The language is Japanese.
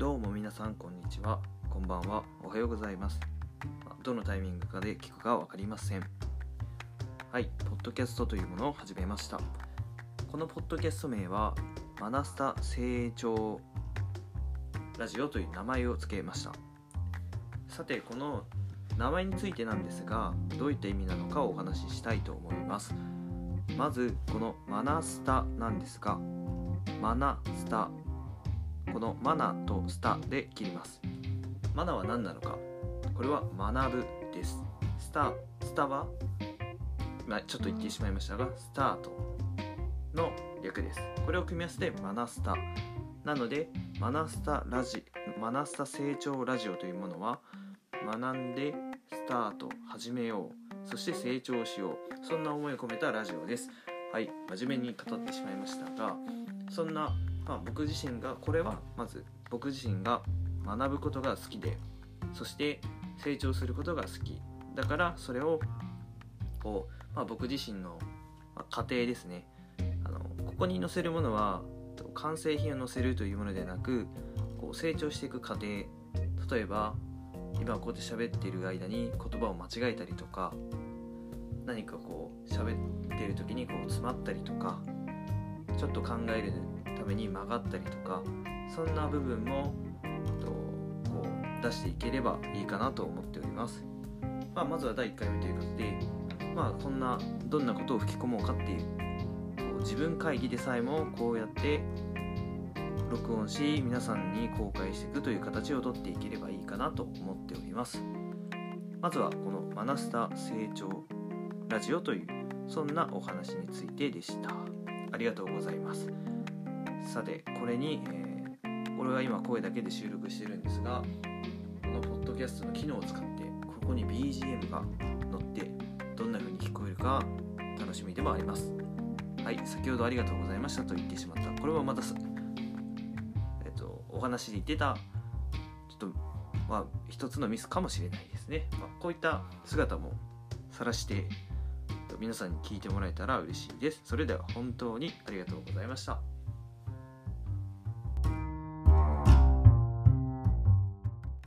どうも皆さんこんにちは。こんばんは。おはようございます。どのタイミングかで聞くか分かりません。はい。ポッドキャストというものを始めました。このポッドキャスト名はマナスタ成長ラジオという名前を付けました。さてこの名前についてなんですがどういった意味なのかをお話ししたいと思います。まずこのマナスタなんですがマナスタこのマナとスタで切ります。マナは何なのか？これは学ぶです。スタスタは、まあ、ちょっと言ってしまいましたがスタートの略です。これを組み合わせてマナスタ。なのでマナスタラジマナスタ成長ラジオというものは学んでスタート始めよう。そして成長しよう。そんな思いを込めたラジオです。はい真面目に語ってしまいましたがそんな、まあ、僕自身がこれはまず僕自身が学ぶことが好きでそして成長することが好き。だからそれをこう、まあ、僕自身の過程ですね。あのここに載せるものは完成品を載せるというものではなくこう成長していく過程。例えば今こうやって喋っている間に言葉を間違えたりとか何かこう喋ってる時にこう詰まったりとかちょっと考えるめに曲がったりとかそんな部分もとこう出していければいいかなと思っております、まあ、まずは第1回目ということでまあそんなどんなことを吹き込もうかっていうこう自分会議でさえもこうやって録音し皆さんに公開していくという形をとっていければいいかなと思っております。まずはこのマナスタ成長ラジオというそんなお話についてでした。ありがとうございます。さてこれに、えー俺は今声だけで収録してるんですがこのポッドキャストの機能を使ってここに BGM が載ってどんな風に聞こえるか楽しみでもあります。はい先ほどありがとうございましたと言ってしまった。これはまたえっとお話で言ってたちょっとまあ一つのミスかもしれないですね、まあ、こういった姿も晒して皆さんに聞いてもらえたら嬉しいです。それでは本当にありがとうございました。